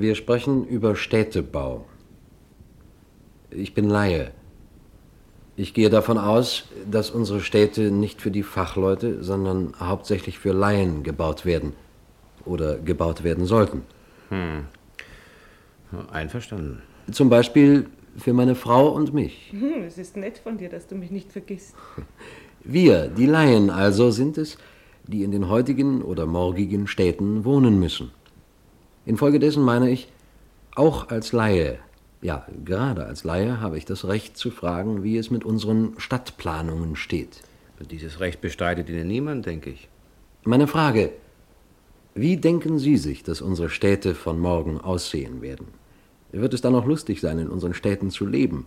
Wir sprechen über Städtebau. Ich bin Laie. Ich gehe davon aus, dass unsere Städte nicht für die Fachleute, sondern hauptsächlich für Laien gebaut werden oder gebaut werden sollten. Hm. Einverstanden. Zum Beispiel für meine Frau und mich. Hm, es ist nett von dir, dass du mich nicht vergisst. Wir, die Laien also, sind es, die in den heutigen oder morgigen Städten wohnen müssen. Infolgedessen meine ich, auch als Laie, ja, gerade als Laie habe ich das Recht zu fragen, wie es mit unseren Stadtplanungen steht. Dieses Recht bestreitet Ihnen niemand, denke ich. Meine Frage, wie denken Sie sich, dass unsere Städte von morgen aussehen werden? Wird es dann noch lustig sein, in unseren Städten zu leben?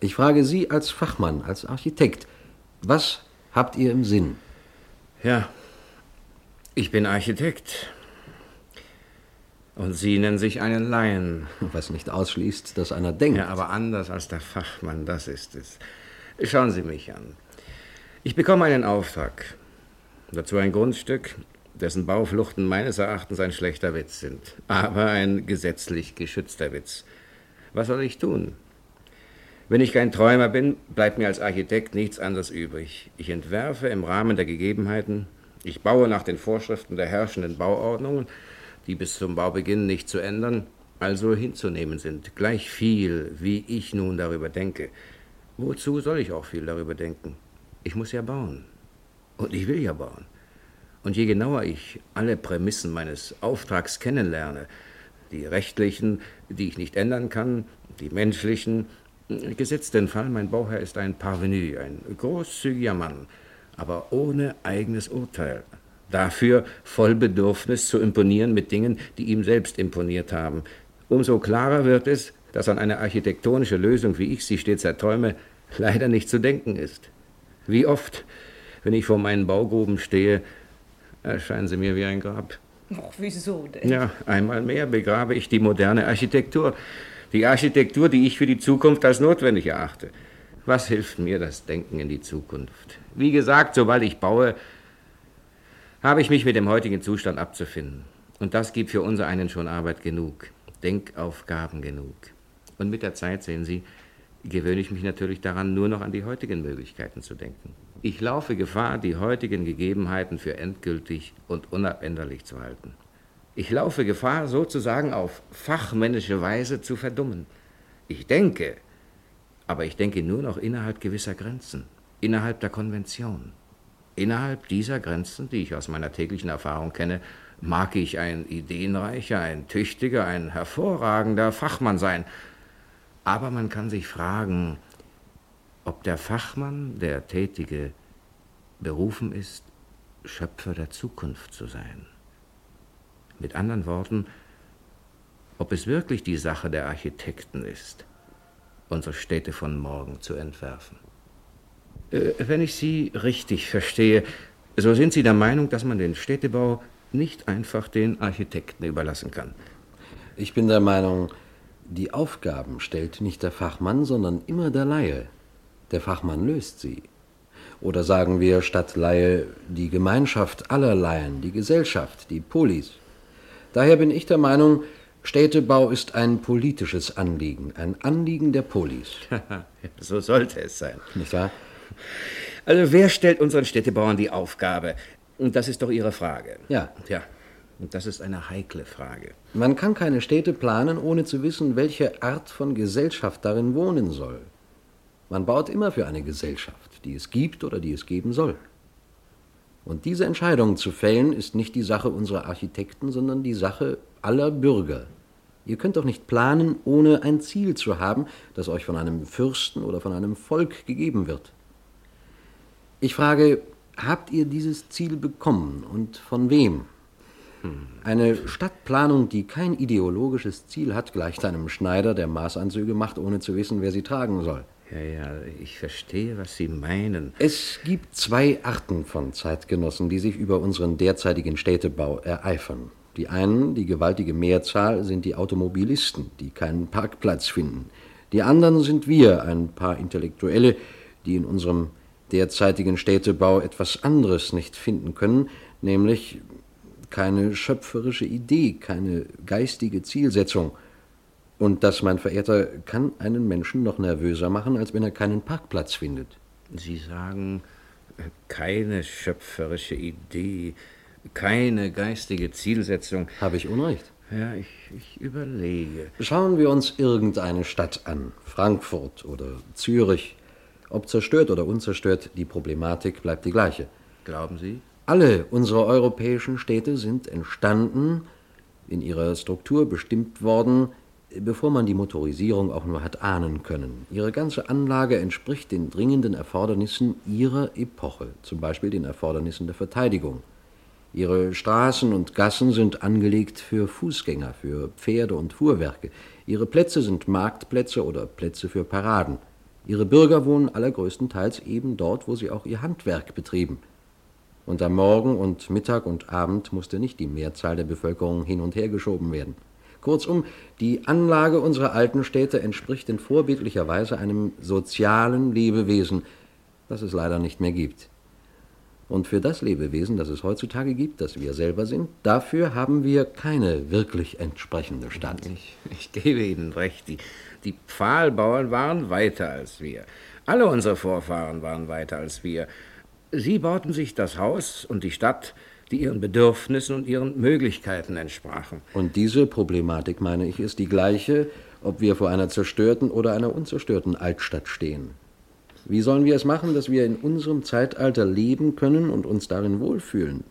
Ich frage Sie als Fachmann, als Architekt, was habt ihr im Sinn? Ja, ich bin Architekt. Und Sie nennen sich einen Laien. Was nicht ausschließt, dass einer denkt. Ja, aber anders als der Fachmann, das ist es. Schauen Sie mich an. Ich bekomme einen Auftrag. Dazu ein Grundstück, dessen Baufluchten meines Erachtens ein schlechter Witz sind, aber ein gesetzlich geschützter Witz. Was soll ich tun? Wenn ich kein Träumer bin, bleibt mir als Architekt nichts anderes übrig. Ich entwerfe im Rahmen der Gegebenheiten, ich baue nach den Vorschriften der herrschenden Bauordnungen, die bis zum Baubeginn nicht zu ändern, also hinzunehmen sind, gleich viel, wie ich nun darüber denke. Wozu soll ich auch viel darüber denken? Ich muss ja bauen. Und ich will ja bauen. Und je genauer ich alle Prämissen meines Auftrags kennenlerne, die rechtlichen, die ich nicht ändern kann, die menschlichen, gesetzt den Fall, mein Bauherr ist ein Parvenu, ein großzügiger Mann, aber ohne eigenes Urteil. Dafür voll Bedürfnis zu imponieren mit Dingen, die ihm selbst imponiert haben. Umso klarer wird es, dass an eine architektonische Lösung, wie ich sie stets erträume, leider nicht zu denken ist. Wie oft, wenn ich vor meinen Baugruben stehe, erscheinen sie mir wie ein Grab. Ach, wieso denn? Ja, einmal mehr begrabe ich die moderne Architektur. Die Architektur, die ich für die Zukunft als notwendig erachte. Was hilft mir das Denken in die Zukunft? Wie gesagt, sobald ich baue, habe ich mich mit dem heutigen Zustand abzufinden. Und das gibt für unser einen schon Arbeit genug, Denkaufgaben genug. Und mit der Zeit, sehen Sie, gewöhne ich mich natürlich daran, nur noch an die heutigen Möglichkeiten zu denken. Ich laufe Gefahr, die heutigen Gegebenheiten für endgültig und unabänderlich zu halten. Ich laufe Gefahr, sozusagen auf fachmännische Weise zu verdummen. Ich denke, aber ich denke nur noch innerhalb gewisser Grenzen, innerhalb der Konvention. Innerhalb dieser Grenzen, die ich aus meiner täglichen Erfahrung kenne, mag ich ein ideenreicher, ein tüchtiger, ein hervorragender Fachmann sein. Aber man kann sich fragen, ob der Fachmann, der Tätige, berufen ist, Schöpfer der Zukunft zu sein. Mit anderen Worten, ob es wirklich die Sache der Architekten ist, unsere Städte von morgen zu entwerfen. Äh, wenn ich Sie richtig verstehe, so sind Sie der Meinung, dass man den Städtebau nicht einfach den Architekten überlassen kann. Ich bin der Meinung, die Aufgaben stellt nicht der Fachmann, sondern immer der Laie. Der Fachmann löst sie. Oder sagen wir statt Laie die Gemeinschaft aller Laien, die Gesellschaft, die Polis. Daher bin ich der Meinung, Städtebau ist ein politisches Anliegen, ein Anliegen der Polis. so sollte es sein. Nicht wahr? Also wer stellt unseren Städtebauern die Aufgabe? Und das ist doch Ihre Frage. Ja. Ja. Und das ist eine heikle Frage. Man kann keine Städte planen, ohne zu wissen, welche Art von Gesellschaft darin wohnen soll. Man baut immer für eine Gesellschaft, die es gibt oder die es geben soll. Und diese Entscheidung zu fällen, ist nicht die Sache unserer Architekten, sondern die Sache aller Bürger. Ihr könnt doch nicht planen, ohne ein Ziel zu haben, das euch von einem Fürsten oder von einem Volk gegeben wird. Ich frage, habt ihr dieses Ziel bekommen und von wem? Eine Stadtplanung, die kein ideologisches Ziel hat, gleicht einem Schneider, der Maßanzüge macht, ohne zu wissen, wer sie tragen soll. Ja, ja, ich verstehe, was Sie meinen. Es gibt zwei Arten von Zeitgenossen, die sich über unseren derzeitigen Städtebau ereifern. Die einen, die gewaltige Mehrzahl, sind die Automobilisten, die keinen Parkplatz finden. Die anderen sind wir, ein paar Intellektuelle, die in unserem derzeitigen Städtebau etwas anderes nicht finden können, nämlich keine schöpferische Idee, keine geistige Zielsetzung. Und das, mein Verehrter, kann einen Menschen noch nervöser machen, als wenn er keinen Parkplatz findet. Sie sagen, äh, keine schöpferische Idee, keine geistige Zielsetzung. Habe ich Unrecht? Ja, ich, ich überlege. Schauen wir uns irgendeine Stadt an, Frankfurt oder Zürich. Ob zerstört oder unzerstört, die Problematik bleibt die gleiche. Glauben Sie? Alle unsere europäischen Städte sind entstanden, in ihrer Struktur bestimmt worden, bevor man die Motorisierung auch nur hat ahnen können. Ihre ganze Anlage entspricht den dringenden Erfordernissen ihrer Epoche, zum Beispiel den Erfordernissen der Verteidigung. Ihre Straßen und Gassen sind angelegt für Fußgänger, für Pferde und Fuhrwerke. Ihre Plätze sind Marktplätze oder Plätze für Paraden. Ihre Bürger wohnen allergrößtenteils eben dort, wo sie auch ihr Handwerk betrieben. Und am Morgen und Mittag und Abend musste nicht die Mehrzahl der Bevölkerung hin und her geschoben werden. Kurzum, die Anlage unserer alten Städte entspricht in vorbildlicher Weise einem sozialen Lebewesen, das es leider nicht mehr gibt. Und für das Lebewesen, das es heutzutage gibt, das wir selber sind, dafür haben wir keine wirklich entsprechende Stadt. Ich, ich gebe Ihnen recht. Die, die Pfahlbauern waren weiter als wir. Alle unsere Vorfahren waren weiter als wir. Sie bauten sich das Haus und die Stadt, die ihren Bedürfnissen und ihren Möglichkeiten entsprachen. Und diese Problematik, meine ich, ist die gleiche, ob wir vor einer zerstörten oder einer unzerstörten Altstadt stehen. Wie sollen wir es machen, dass wir in unserem Zeitalter leben können und uns darin wohlfühlen?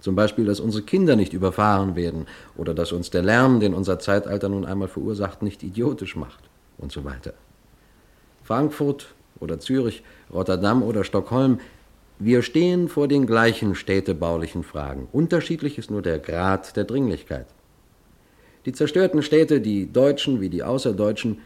Zum Beispiel, dass unsere Kinder nicht überfahren werden oder dass uns der Lärm, den unser Zeitalter nun einmal verursacht, nicht idiotisch macht und so weiter. Frankfurt oder Zürich, Rotterdam oder Stockholm, wir stehen vor den gleichen städtebaulichen Fragen. Unterschiedlich ist nur der Grad der Dringlichkeit. Die zerstörten Städte, die Deutschen wie die Außerdeutschen,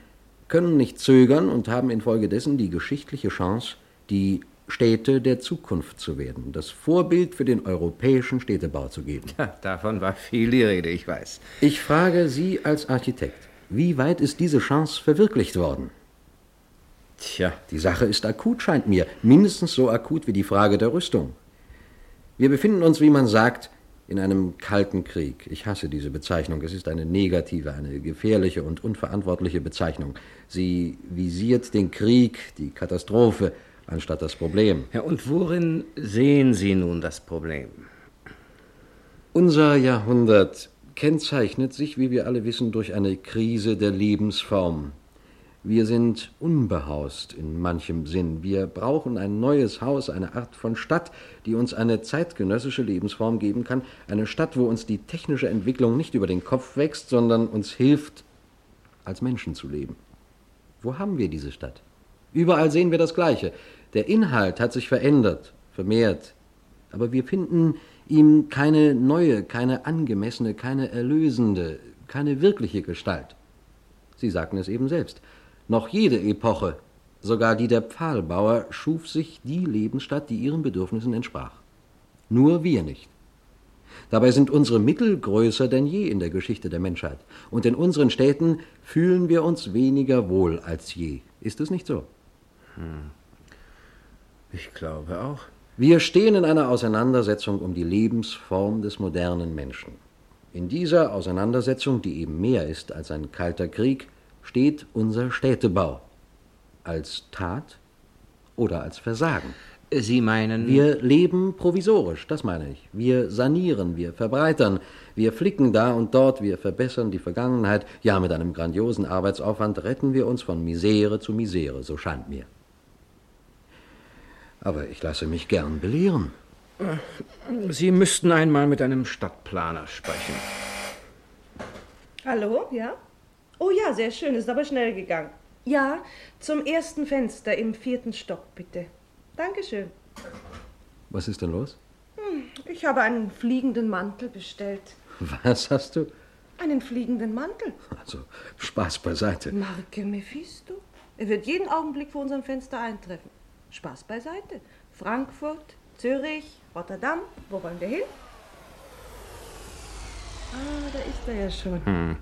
können nicht zögern und haben infolgedessen die geschichtliche Chance, die Städte der Zukunft zu werden, das Vorbild für den europäischen Städtebau zu geben. Ja, davon war viel die Rede, ich weiß. Ich frage Sie als Architekt, wie weit ist diese Chance verwirklicht worden? Tja, die Sache ist akut, scheint mir, mindestens so akut wie die Frage der Rüstung. Wir befinden uns, wie man sagt, in einem kalten Krieg. Ich hasse diese Bezeichnung. Es ist eine negative, eine gefährliche und unverantwortliche Bezeichnung. Sie visiert den Krieg, die Katastrophe, anstatt das Problem. Ja, und worin sehen Sie nun das Problem? Unser Jahrhundert kennzeichnet sich, wie wir alle wissen, durch eine Krise der Lebensform. Wir sind unbehaust in manchem Sinn. Wir brauchen ein neues Haus, eine Art von Stadt, die uns eine zeitgenössische Lebensform geben kann. Eine Stadt, wo uns die technische Entwicklung nicht über den Kopf wächst, sondern uns hilft, als Menschen zu leben. Wo haben wir diese Stadt? Überall sehen wir das Gleiche. Der Inhalt hat sich verändert, vermehrt. Aber wir finden ihm keine neue, keine angemessene, keine erlösende, keine wirkliche Gestalt. Sie sagten es eben selbst. Noch jede Epoche, sogar die der Pfahlbauer, schuf sich die Lebensstadt, die ihren Bedürfnissen entsprach. Nur wir nicht. Dabei sind unsere Mittel größer denn je in der Geschichte der Menschheit. Und in unseren Städten fühlen wir uns weniger wohl als je. Ist es nicht so? Hm. Ich glaube auch. Wir stehen in einer Auseinandersetzung um die Lebensform des modernen Menschen. In dieser Auseinandersetzung, die eben mehr ist als ein kalter Krieg, steht unser Städtebau als Tat oder als Versagen. Sie meinen. Wir leben provisorisch, das meine ich. Wir sanieren, wir verbreitern, wir flicken da und dort, wir verbessern die Vergangenheit. Ja, mit einem grandiosen Arbeitsaufwand retten wir uns von Misere zu Misere, so scheint mir. Aber ich lasse mich gern belehren. Sie müssten einmal mit einem Stadtplaner sprechen. Hallo, ja? Oh ja, sehr schön, ist aber schnell gegangen. Ja, zum ersten Fenster im vierten Stock, bitte. Dankeschön. Was ist denn los? Hm, ich habe einen fliegenden Mantel bestellt. Was hast du? Einen fliegenden Mantel. Also, Spaß beiseite. Marke Mephisto. Er wird jeden Augenblick vor unserem Fenster eintreffen. Spaß beiseite. Frankfurt, Zürich, Rotterdam. Wo wollen wir hin? Ah, da ist er ja schon. Hm.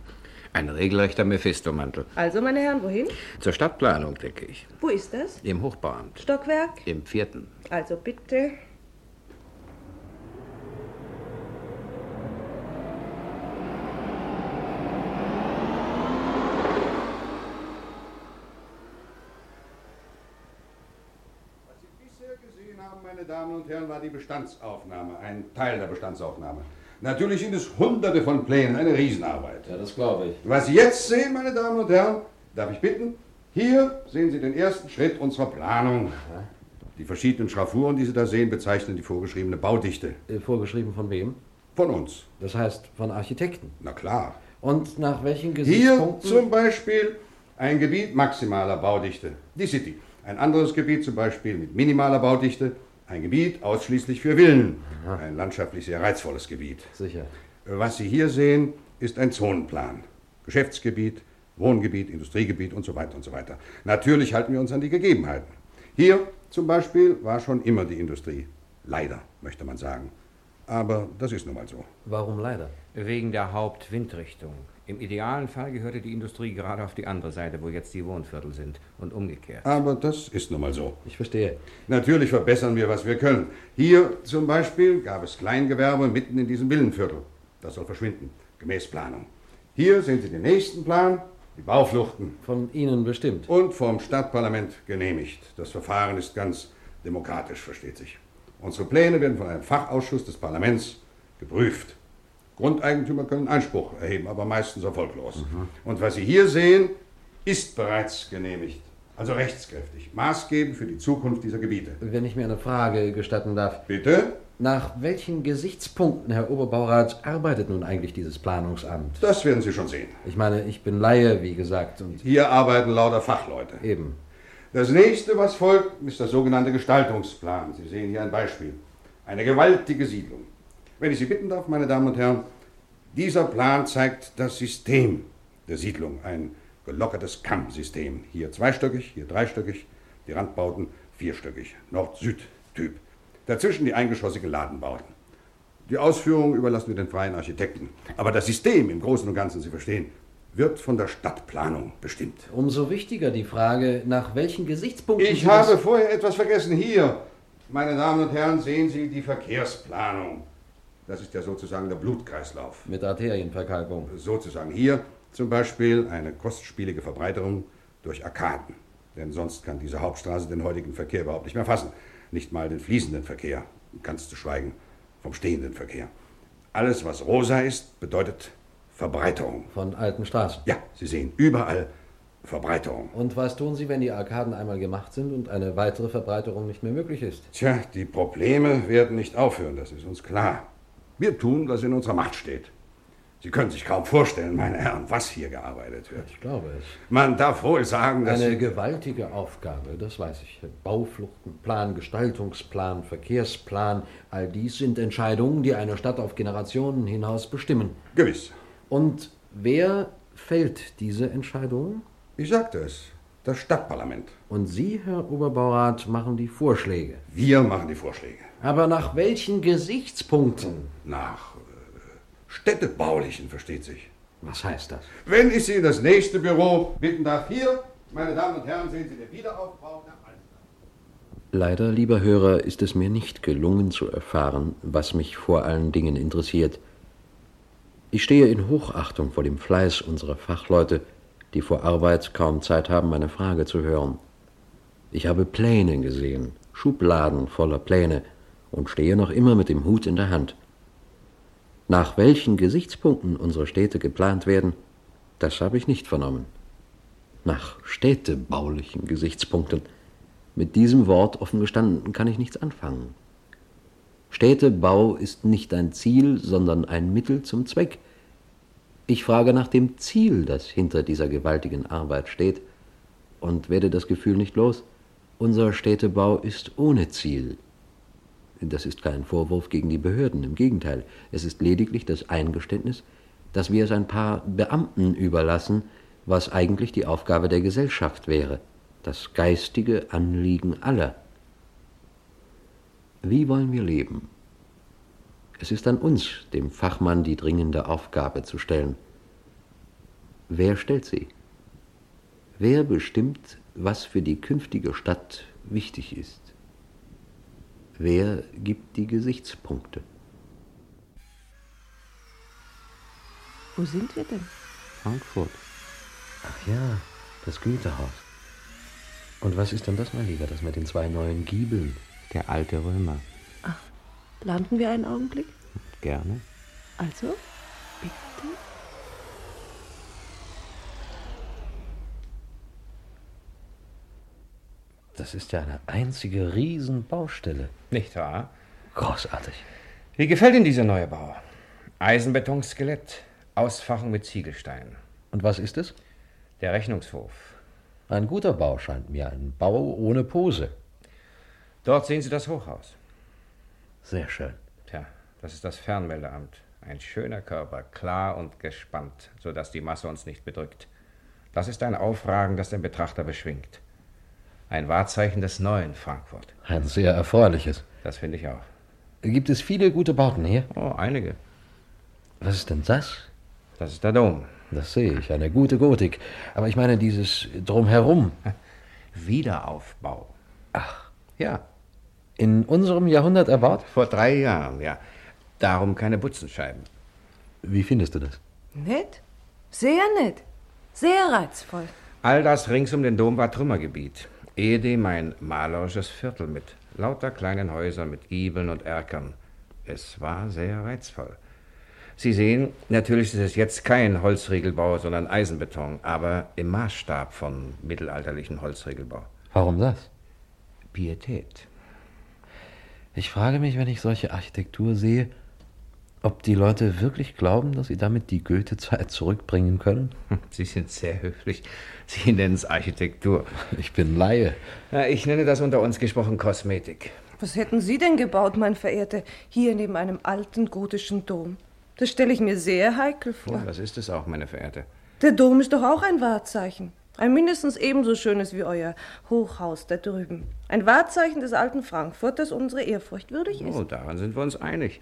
Ein regelrechter Mephisto-Mantel. Also, meine Herren, wohin? Zur Stadtplanung, denke ich. Wo ist das? Im Hochbauamt. Stockwerk? Im vierten. Also bitte. meine Damen und Herren, war die Bestandsaufnahme, ein Teil der Bestandsaufnahme. Natürlich sind es hunderte von Plänen, eine Riesenarbeit. Ja, das glaube ich. Was Sie jetzt sehen, meine Damen und Herren, darf ich bitten, hier sehen Sie den ersten Schritt unserer Planung. Die verschiedenen Schraffuren, die Sie da sehen, bezeichnen die vorgeschriebene Baudichte. Äh, Vorgeschrieben von wem? Von uns. Das heißt von Architekten. Na klar. Und nach welchen Hier Gesichtspunkten? zum Beispiel ein Gebiet maximaler Baudichte, die City. Ein anderes Gebiet zum Beispiel mit minimaler Baudichte, ein Gebiet ausschließlich für Villen. Ein landschaftlich sehr reizvolles Gebiet. Sicher. Was Sie hier sehen, ist ein Zonenplan. Geschäftsgebiet, Wohngebiet, Industriegebiet und so weiter und so weiter. Natürlich halten wir uns an die Gegebenheiten. Hier zum Beispiel war schon immer die Industrie. Leider, möchte man sagen. Aber das ist nun mal so. Warum leider? Wegen der Hauptwindrichtung. Im idealen Fall gehörte die Industrie gerade auf die andere Seite, wo jetzt die Wohnviertel sind, und umgekehrt. Aber das ist nun mal so. Ich verstehe. Natürlich verbessern wir, was wir können. Hier zum Beispiel gab es Kleingewerbe mitten in diesem Villenviertel. Das soll verschwinden, gemäß Planung. Hier sehen Sie den nächsten Plan, die Baufluchten. Von Ihnen bestimmt. Und vom Stadtparlament genehmigt. Das Verfahren ist ganz demokratisch, versteht sich. Unsere Pläne werden von einem Fachausschuss des Parlaments geprüft. Grundeigentümer können Einspruch erheben, aber meistens erfolglos. Und was Sie hier sehen, ist bereits genehmigt. Also rechtskräftig. Maßgebend für die Zukunft dieser Gebiete. Wenn ich mir eine Frage gestatten darf. Bitte? Nach welchen Gesichtspunkten, Herr Oberbaurat, arbeitet nun eigentlich dieses Planungsamt? Das werden Sie schon sehen. Ich meine, ich bin Laie, wie gesagt, und Hier arbeiten lauter Fachleute. eben. Das nächste, was folgt, ist der sogenannte Gestaltungsplan. Sie sehen hier ein Beispiel. Eine gewaltige Siedlung. Wenn ich Sie bitten darf, meine Damen und Herren, dieser Plan zeigt das System der Siedlung. Ein gelockertes Kammsystem. Hier zweistöckig, hier dreistöckig, die Randbauten vierstöckig. Nord-Süd-Typ. Dazwischen die eingeschossige Ladenbauten. Die Ausführung überlassen wir den freien Architekten. Aber das System im Großen und Ganzen, Sie verstehen, wird von der Stadtplanung bestimmt. Umso wichtiger die Frage, nach welchen Gesichtspunkten. Ich habe vorher etwas vergessen. Hier, meine Damen und Herren, sehen Sie die Verkehrsplanung. Das ist ja sozusagen der Blutkreislauf. Mit Arterienverkalkung. Sozusagen hier zum Beispiel eine kostspielige Verbreiterung durch Arkaden. Denn sonst kann diese Hauptstraße den heutigen Verkehr überhaupt nicht mehr fassen. Nicht mal den fließenden Verkehr, ganz zu schweigen vom stehenden Verkehr. Alles, was rosa ist, bedeutet Verbreiterung. Von alten Straßen. Ja, Sie sehen überall Verbreiterung. Und was tun Sie, wenn die Arkaden einmal gemacht sind und eine weitere Verbreiterung nicht mehr möglich ist? Tja, die Probleme werden nicht aufhören, das ist uns klar. Wir tun, was in unserer Macht steht. Sie können sich kaum vorstellen, meine Herren, was hier gearbeitet wird. Ich glaube es. Man darf wohl sagen, dass... Eine gewaltige Aufgabe, das weiß ich. Baufluchtenplan, Gestaltungsplan, Verkehrsplan, all dies sind Entscheidungen, die eine Stadt auf Generationen hinaus bestimmen. Gewiss. Und wer fällt diese Entscheidungen? Ich sagte es, das Stadtparlament. Und Sie, Herr Oberbaurat, machen die Vorschläge. Wir machen die Vorschläge. Aber nach welchen Gesichtspunkten? Nach äh, städtebaulichen, versteht sich. Was heißt das? Wenn ich Sie in das nächste Büro bitten darf, hier, meine Damen und Herren, sehen Sie den Wiederaufbau der Alster. Leider, lieber Hörer, ist es mir nicht gelungen zu erfahren, was mich vor allen Dingen interessiert. Ich stehe in Hochachtung vor dem Fleiß unserer Fachleute, die vor Arbeit kaum Zeit haben, meine Frage zu hören. Ich habe Pläne gesehen, Schubladen voller Pläne, und stehe noch immer mit dem Hut in der Hand. Nach welchen Gesichtspunkten unsere Städte geplant werden, das habe ich nicht vernommen. Nach städtebaulichen Gesichtspunkten. Mit diesem Wort offen gestanden kann ich nichts anfangen. Städtebau ist nicht ein Ziel, sondern ein Mittel zum Zweck. Ich frage nach dem Ziel, das hinter dieser gewaltigen Arbeit steht, und werde das Gefühl nicht los, unser Städtebau ist ohne Ziel. Das ist kein Vorwurf gegen die Behörden, im Gegenteil, es ist lediglich das Eingeständnis, dass wir es ein paar Beamten überlassen, was eigentlich die Aufgabe der Gesellschaft wäre, das geistige Anliegen aller. Wie wollen wir leben? Es ist an uns, dem Fachmann, die dringende Aufgabe zu stellen. Wer stellt sie? Wer bestimmt, was für die künftige Stadt wichtig ist? Wer gibt die Gesichtspunkte? Wo sind wir denn? Frankfurt. Ach ja, das Güterhaus. Und was ist denn das, mein Lieber, das mit den zwei neuen Giebeln? Der alte Römer. Landen wir einen Augenblick? Gerne. Also, bitte. Das ist ja eine einzige Riesenbaustelle. Nicht wahr? Großartig. Wie gefällt Ihnen dieser neue Bau? Eisenbeton-Skelett, Ausfachung mit Ziegelstein. Und was ist es? Der Rechnungshof. Ein guter Bau scheint mir, ein Bau ohne Pose. Dort sehen Sie das Hochhaus. Sehr schön. Tja, das ist das Fernmeldeamt. Ein schöner Körper, klar und gespannt, sodass die Masse uns nicht bedrückt. Das ist ein Aufragen, das den Betrachter beschwingt. Ein Wahrzeichen des neuen Frankfurt. Ein sehr erfreuliches. Das finde ich auch. Gibt es viele gute Bauten hier? Oh, einige. Was ist denn das? Das ist der Dom. Das sehe ich, eine gute Gotik. Aber ich meine dieses Drumherum. Wiederaufbau. Ach, Ja, in unserem Jahrhundert erbaut? vor drei Jahren, ja. Darum keine Butzenscheiben. Wie findest du das? Nett? Sehr nett. Sehr reizvoll. All das rings um den Dom war Trümmergebiet. Ehedem ein malerisches Viertel mit lauter kleinen Häusern mit Giebeln und Erkern. Es war sehr reizvoll. Sie sehen, natürlich ist es jetzt kein Holzriegelbau, sondern Eisenbeton, aber im Maßstab von mittelalterlichen Holzriegelbau. Warum das? Pietät. Ich frage mich, wenn ich solche Architektur sehe, ob die Leute wirklich glauben, dass sie damit die Goethe-Zeit zurückbringen können. Hm, Sie sind sehr höflich. Sie nennen es Architektur. Ich bin Laie. Na, ich nenne das unter uns gesprochen Kosmetik. Was hätten Sie denn gebaut, mein Verehrter, hier neben einem alten gotischen Dom? Das stelle ich mir sehr heikel vor. Ja, das ist es auch, meine Verehrte. Der Dom ist doch auch ein Wahrzeichen. Ein mindestens ebenso schönes wie euer Hochhaus da drüben. Ein Wahrzeichen des alten Frankfurt, das unsere Ehrfurcht würdig ist. Oh, daran sind wir uns einig.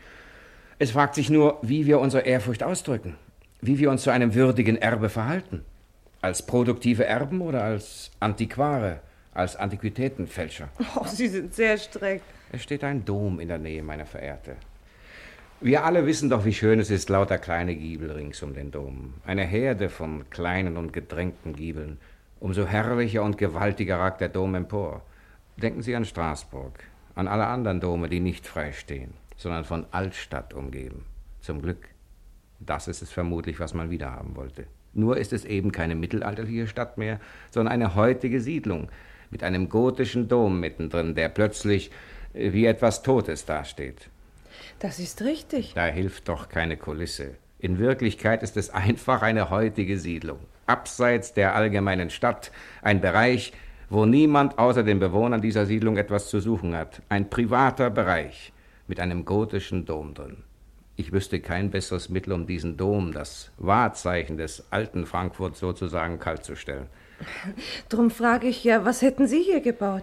Es fragt sich nur, wie wir unsere Ehrfurcht ausdrücken, wie wir uns zu einem würdigen Erbe verhalten. Als produktive Erben oder als Antiquare, als Antiquitätenfälscher. Oh, Sie sind sehr streng. Es steht ein Dom in der Nähe, meine Verehrte. Wir alle wissen doch, wie schön es ist, lauter kleine Giebel rings um den Dom. Eine Herde von kleinen und gedrängten Giebeln. Umso herrlicher und gewaltiger ragt der Dom empor. Denken Sie an Straßburg, an alle anderen Dome, die nicht frei stehen, sondern von Altstadt umgeben. Zum Glück. Das ist es vermutlich, was man wiederhaben wollte. Nur ist es eben keine mittelalterliche Stadt mehr, sondern eine heutige Siedlung mit einem gotischen Dom mittendrin, der plötzlich äh, wie etwas Totes dasteht. Das ist richtig. Da hilft doch keine Kulisse. In Wirklichkeit ist es einfach eine heutige Siedlung. Abseits der allgemeinen Stadt. Ein Bereich, wo niemand außer den Bewohnern dieser Siedlung etwas zu suchen hat. Ein privater Bereich mit einem gotischen Dom drin. Ich wüsste kein besseres Mittel, um diesen Dom, das Wahrzeichen des alten Frankfurt, sozusagen kalt zu stellen. Drum frage ich ja, was hätten Sie hier gebaut?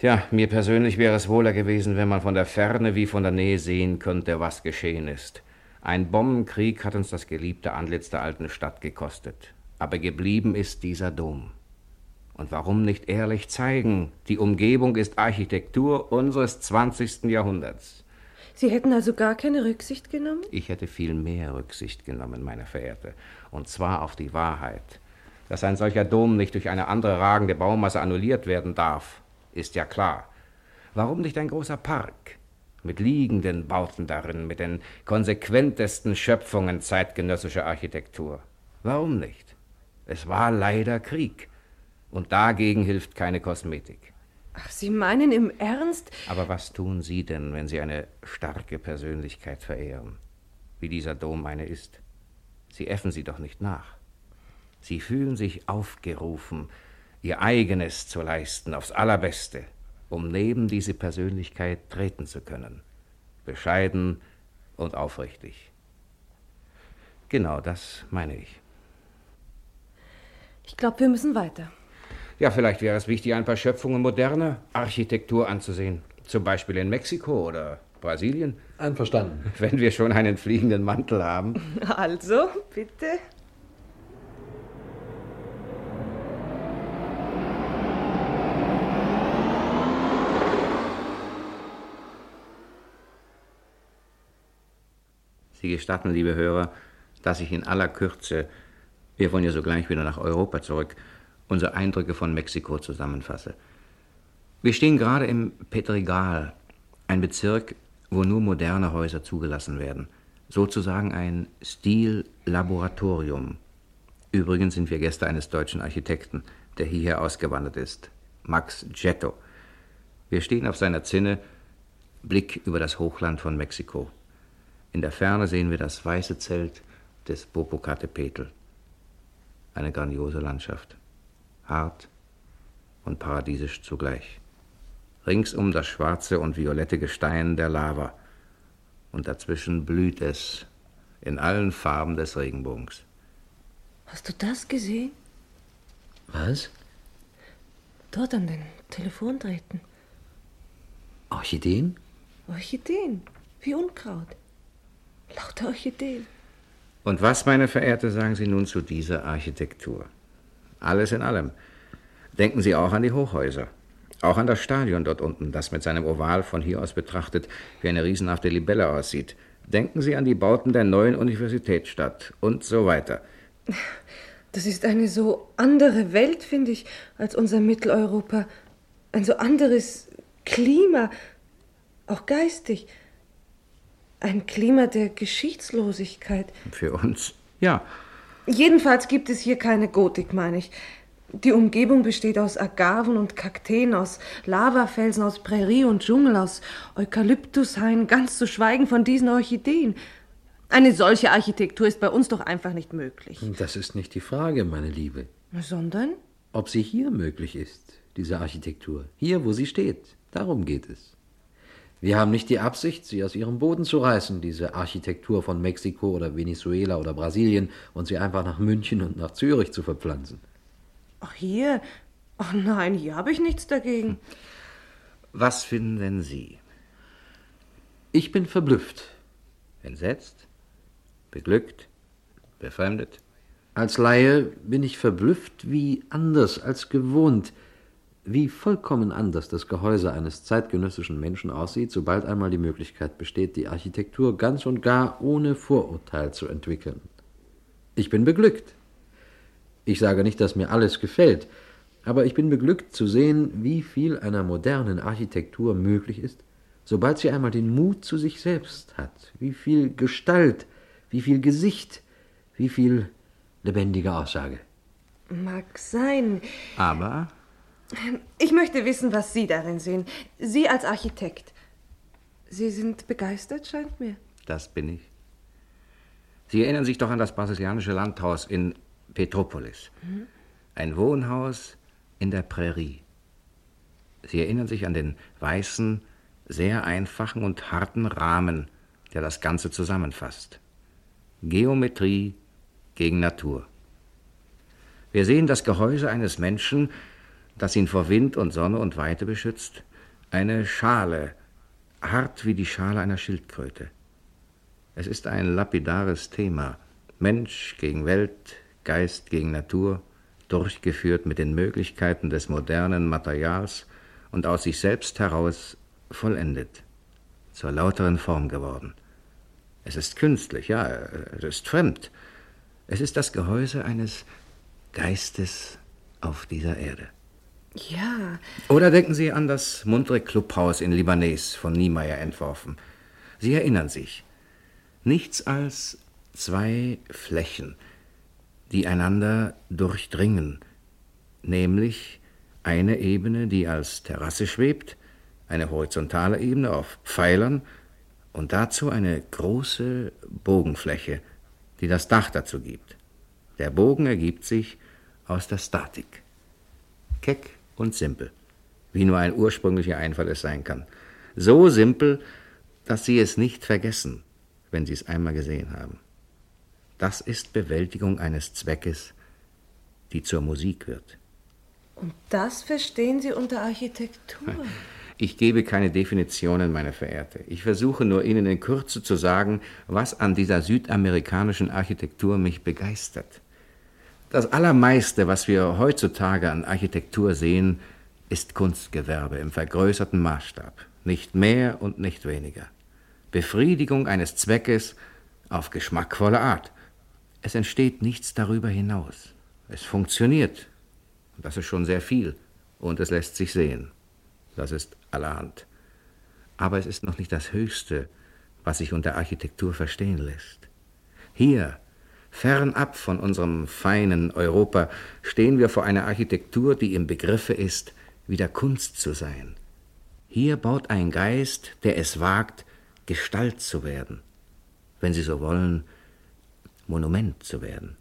Tja, mir persönlich wäre es wohler gewesen, wenn man von der Ferne wie von der Nähe sehen könnte, was geschehen ist. Ein Bombenkrieg hat uns das geliebte Antlitz der alten Stadt gekostet. Aber geblieben ist dieser Dom. Und warum nicht ehrlich zeigen, die Umgebung ist Architektur unseres 20. Jahrhunderts. Sie hätten also gar keine Rücksicht genommen? Ich hätte viel mehr Rücksicht genommen, meine Verehrte, und zwar auf die Wahrheit. Dass ein solcher Dom nicht durch eine andere ragende Baumasse annulliert werden darf, ist ja klar. Warum nicht ein großer Park mit liegenden Bauten darin, mit den konsequentesten Schöpfungen zeitgenössischer Architektur? Warum nicht? Es war leider Krieg, und dagegen hilft keine Kosmetik. Ach, Sie meinen im Ernst? Aber was tun Sie denn, wenn Sie eine starke Persönlichkeit verehren, wie dieser Dom eine ist? Sie äffen sie doch nicht nach. Sie fühlen sich aufgerufen, ihr eigenes zu leisten, aufs allerbeste, um neben diese Persönlichkeit treten zu können. Bescheiden und aufrichtig. Genau das meine ich. Ich glaube, wir müssen weiter. Ja, vielleicht wäre es wichtig, ein paar Schöpfungen moderner Architektur anzusehen. Zum Beispiel in Mexiko oder Brasilien. Einverstanden. Wenn wir schon einen fliegenden Mantel haben. Also, bitte. Sie gestatten, liebe Hörer, dass ich in aller Kürze, wir wollen ja sogleich wieder nach Europa zurück, unsere Eindrücke von Mexiko zusammenfasse. Wir stehen gerade im Petrigal, ein Bezirk, wo nur moderne Häuser zugelassen werden. Sozusagen ein Stillaboratorium. Übrigens sind wir Gäste eines deutschen Architekten, der hierher ausgewandert ist, Max Getto. Wir stehen auf seiner Zinne, Blick über das Hochland von Mexiko. In der Ferne sehen wir das weiße Zelt des Popocatépetl. Eine grandiose Landschaft, hart und paradiesisch zugleich. Ringsum das schwarze und violette Gestein der Lava. Und dazwischen blüht es in allen Farben des Regenbogens. Hast du das gesehen? Was? Dort an den Telefondrähten. Orchideen? Orchideen, wie Unkraut. Lauter Orchideen. Und was, meine Verehrte, sagen Sie nun zu dieser Architektur? Alles in allem. Denken Sie auch an die Hochhäuser. Auch an das Stadion dort unten, das mit seinem Oval von hier aus betrachtet wie eine riesenhafte Libelle aussieht. Denken Sie an die Bauten der neuen Universitätsstadt und so weiter. Das ist eine so andere Welt, finde ich, als unser Mitteleuropa. Ein so anderes Klima, auch geistig. Ein Klima der Geschichtslosigkeit. Für uns, ja. Jedenfalls gibt es hier keine Gotik, meine ich. Die Umgebung besteht aus Agaven und Kakteen, aus Lavafelsen, aus Prärie und Dschungel, aus Eukalyptushainen, ganz zu schweigen von diesen Orchideen. Eine solche Architektur ist bei uns doch einfach nicht möglich. Das ist nicht die Frage, meine Liebe. Sondern? Ob sie hier möglich ist, diese Architektur. Hier, wo sie steht. Darum geht es. Wir haben nicht die Absicht, sie aus ihrem Boden zu reißen, diese Architektur von Mexiko oder Venezuela oder Brasilien, und sie einfach nach München und nach Zürich zu verpflanzen. Ach, hier? Ach nein, hier habe ich nichts dagegen. Was finden denn Sie? Ich bin verblüfft. Entsetzt? Beglückt? Befremdet? Als Laie bin ich verblüfft, wie anders als gewohnt, wie vollkommen anders das Gehäuse eines zeitgenössischen Menschen aussieht, sobald einmal die Möglichkeit besteht, die Architektur ganz und gar ohne Vorurteil zu entwickeln. Ich bin beglückt. Ich sage nicht, dass mir alles gefällt, aber ich bin beglückt zu sehen, wie viel einer modernen Architektur möglich ist, sobald sie einmal den Mut zu sich selbst hat, wie viel Gestalt, wie viel Gesicht, wie viel lebendige Aussage. Mag sein. Aber Ich möchte wissen, was Sie darin sehen. Sie als Architekt. Sie sind begeistert, scheint mir. das bin ich. Sie erinnern sich doch an das brasilianische Landhaus in Petropolis. Ein Wohnhaus in der Prärie. Sie erinnern sich an den weißen, sehr einfachen und harten Rahmen, der das Ganze zusammenfasst. Geometrie gegen Natur. Wir sehen das Gehäuse eines Menschen, das ihn vor Wind und Sonne und Weite beschützt, eine Schale, hart wie die Schale einer Schildkröte. Es ist ein lapidares Thema. Mensch gegen Welt, Geist gegen Natur, durchgeführt mit den Möglichkeiten des modernen Materials und aus sich selbst heraus vollendet, zur lauteren Form geworden. Es ist künstlich, ja, es ist fremd. Es ist das Gehäuse eines Geistes auf dieser Erde. Ja, Oder denken Sie an das muntere Clubhaus in Libanese von Niemeyer entworfen. Sie erinnern sich. Nichts als zwei Flächen, die einander durchdringen, nämlich eine Ebene, die als Terrasse schwebt, eine horizontale Ebene auf Pfeilern und dazu eine große Bogenfläche, die das Dach dazu gibt. Der Bogen ergibt sich aus der Statik. Keck und simpel, wie nur ein ursprünglicher Einfall es sein kann. So simpel, dass Sie es nicht vergessen, wenn Sie es einmal gesehen haben. Das ist Bewältigung eines Zweckes, die zur Musik wird. und das verstehen Sie unter Architektur. Ich gebe keine Definitionen, meine Verehrte. Ich versuche nur Ihnen in Kürze zu sagen, was an dieser südamerikanischen Architektur mich begeistert. Das Allermeiste, was wir heutzutage an Architektur sehen, ist Kunstgewerbe im vergrößerten Maßstab. Nicht mehr und nicht weniger. Befriedigung eines Zweckes auf geschmackvolle Art. Es entsteht nichts darüber hinaus. Es funktioniert. Das ist schon sehr viel. Und es lässt sich sehen. das ist allerhand. Aber es ist noch nicht das Höchste, was sich unter Architektur verstehen lässt. Hier, fernab von unserem feinen Europa, stehen wir vor einer Architektur, die im Begriffe ist, wieder Kunst zu sein. Hier baut ein Geist, der es wagt, Gestalt zu werden, wenn Sie so wollen, Monument zu werden.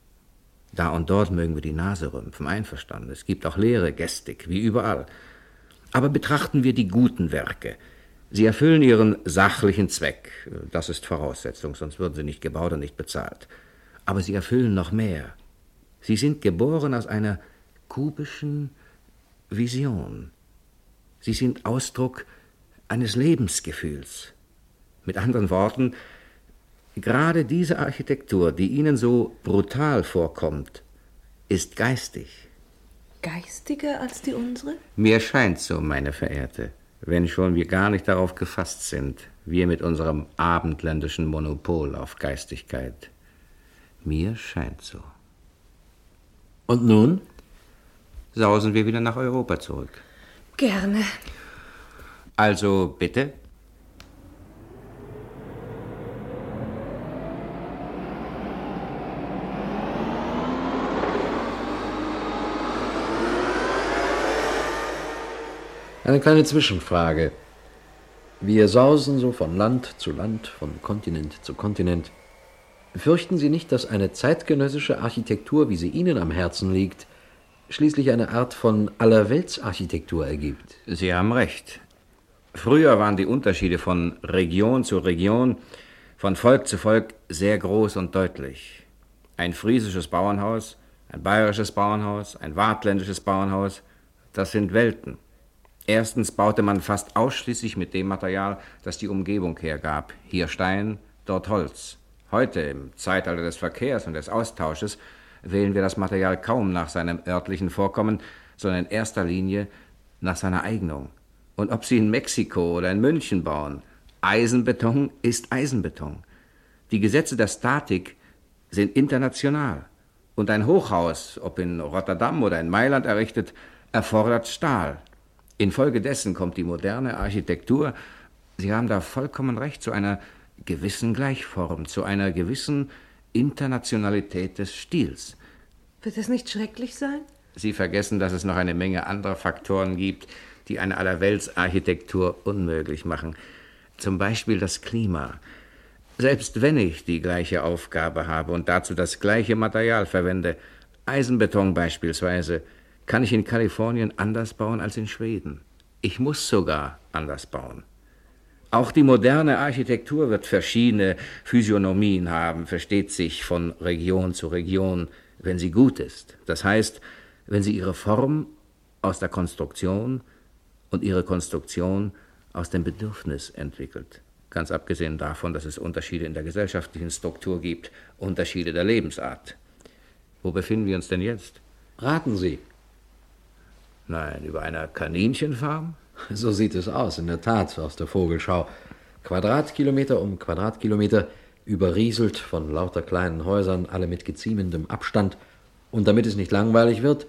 Da und dort mögen wir die Nase rümpfen, einverstanden. Es gibt auch leere Gestik, wie überall. Aber betrachten wir die guten Werke. Sie erfüllen ihren sachlichen Zweck. Das ist Voraussetzung, sonst würden sie nicht gebaut und nicht bezahlt. Aber sie erfüllen noch mehr. Sie sind geboren aus einer kubischen Vision. Sie sind Ausdruck eines Lebensgefühls. Mit anderen Worten, gerade diese Architektur, die Ihnen so brutal vorkommt, ist geistig. Geistiger als die unsere? Mir scheint so, meine Verehrte, wenn schon wir gar nicht darauf gefasst sind, wir mit unserem abendländischen Monopol auf Geistigkeit. Mir scheint so. Und nun? Sausen wir wieder nach Europa zurück. Gerne. Also bitte? Eine kleine Zwischenfrage. Wir sausen so von Land zu Land, von Kontinent zu Kontinent. Fürchten Sie nicht, dass eine zeitgenössische Architektur, wie sie Ihnen am Herzen liegt, schließlich eine Art von Allerweltsarchitektur ergibt? Sie haben recht. Früher waren die Unterschiede von Region zu Region, von Volk zu Volk sehr groß und deutlich. Ein friesisches Bauernhaus, ein bayerisches Bauernhaus, ein wartländisches Bauernhaus, das sind Welten. Erstens baute man fast ausschließlich mit dem Material, das die Umgebung hergab. Hier Stein, dort Holz. Heute, im Zeitalter des Verkehrs und des Austausches, wählen wir das Material kaum nach seinem örtlichen Vorkommen, sondern in erster Linie nach seiner Eignung. Und ob Sie in Mexiko oder in München bauen, Eisenbeton ist Eisenbeton. Die Gesetze der Statik sind international. Und ein Hochhaus, ob in Rotterdam oder in Mailand errichtet, erfordert Stahl. Infolgedessen kommt die moderne Architektur, Sie haben da vollkommen recht, zu einer gewissen Gleichform, zu einer gewissen Internationalität des Stils. Wird es nicht schrecklich sein? Sie vergessen, dass es noch eine Menge anderer Faktoren gibt, die eine Allerweltsarchitektur unmöglich machen. Zum Beispiel das Klima. Selbst wenn ich die gleiche Aufgabe habe und dazu das gleiche Material verwende, Eisenbeton beispielsweise, kann ich in Kalifornien anders bauen als in Schweden. Ich muss sogar anders bauen. Auch die moderne Architektur wird verschiedene Physiognomien haben, versteht sich von Region zu Region, wenn sie gut ist. Das heißt, wenn sie ihre Form aus der Konstruktion und ihre Konstruktion aus dem Bedürfnis entwickelt. Ganz abgesehen davon, dass es Unterschiede in der gesellschaftlichen Struktur gibt, Unterschiede der Lebensart. Wo befinden wir uns denn jetzt? Raten Sie. Nein, über einer Kaninchenfarm? So sieht es aus, in der Tat, aus der Vogelschau. Quadratkilometer um Quadratkilometer, überrieselt von lauter kleinen Häusern, alle mit geziemendem Abstand. Und damit es nicht langweilig wird,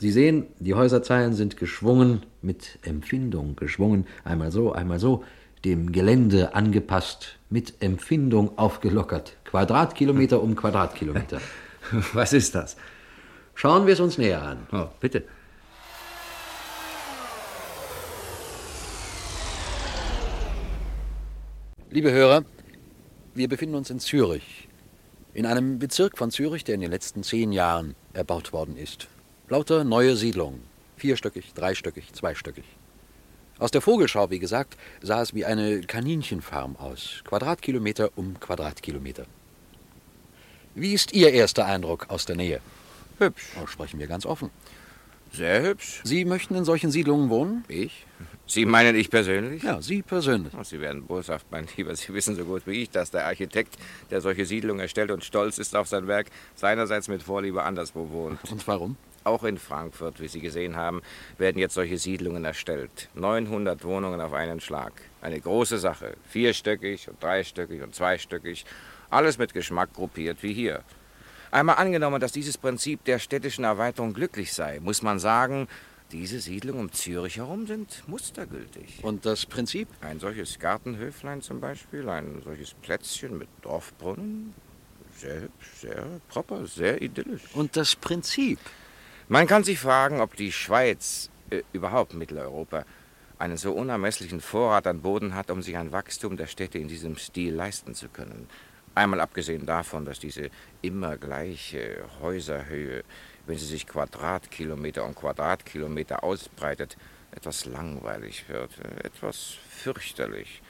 Sie sehen, die Häuserzeilen sind geschwungen, mit Empfindung geschwungen, einmal so, einmal so, dem Gelände angepasst, mit Empfindung aufgelockert. Quadratkilometer um Quadratkilometer. Was ist das? Schauen wir es uns näher an. Oh, bitte. Liebe Hörer, wir befinden uns in Zürich, in einem Bezirk von Zürich, der in den letzten zehn Jahren erbaut worden ist. Lauter neue Siedlungen, vierstöckig, dreistöckig, zweistöckig. Aus der Vogelschau, wie gesagt, sah es wie eine Kaninchenfarm aus, Quadratkilometer um Quadratkilometer. Wie ist Ihr erster Eindruck aus der Nähe? Hübsch. Oh, sprechen wir ganz offen. Sehr hübsch. Sie möchten in solchen Siedlungen wohnen? Ich? Sie meinen ich persönlich? Ja, Sie persönlich. Oh, Sie werden boshaft, mein Lieber. Sie wissen so gut wie ich, dass der Architekt, der solche Siedlungen erstellt und stolz ist auf sein Werk, seinerseits mit Vorliebe anderswo wohnt. Und warum? Auch in Frankfurt, wie Sie gesehen haben, werden jetzt solche Siedlungen erstellt. 900 Wohnungen auf einen Schlag. Eine große Sache. Vierstöckig und dreistöckig und zweistöckig. Alles mit Geschmack gruppiert wie hier. Einmal angenommen, dass dieses Prinzip der städtischen Erweiterung glücklich sei, muss man sagen, Diese Siedlungen um Zürich herum sind mustergültig. Und das Prinzip? Ein solches Gartenhöflein zum Beispiel, ein solches Plätzchen mit Dorfbrunnen. Sehr hübsch, sehr proper, sehr idyllisch. Und das Prinzip? Man kann sich fragen, ob die Schweiz, äh, überhaupt Mitteleuropa, einen so unermesslichen Vorrat an Boden hat, um sich ein Wachstum der Städte in diesem Stil leisten zu können. Einmal abgesehen davon, dass diese immer gleiche Häuserhöhe wenn sie sich Quadratkilometer um Quadratkilometer ausbreitet, etwas langweilig wird, etwas fürchterlich.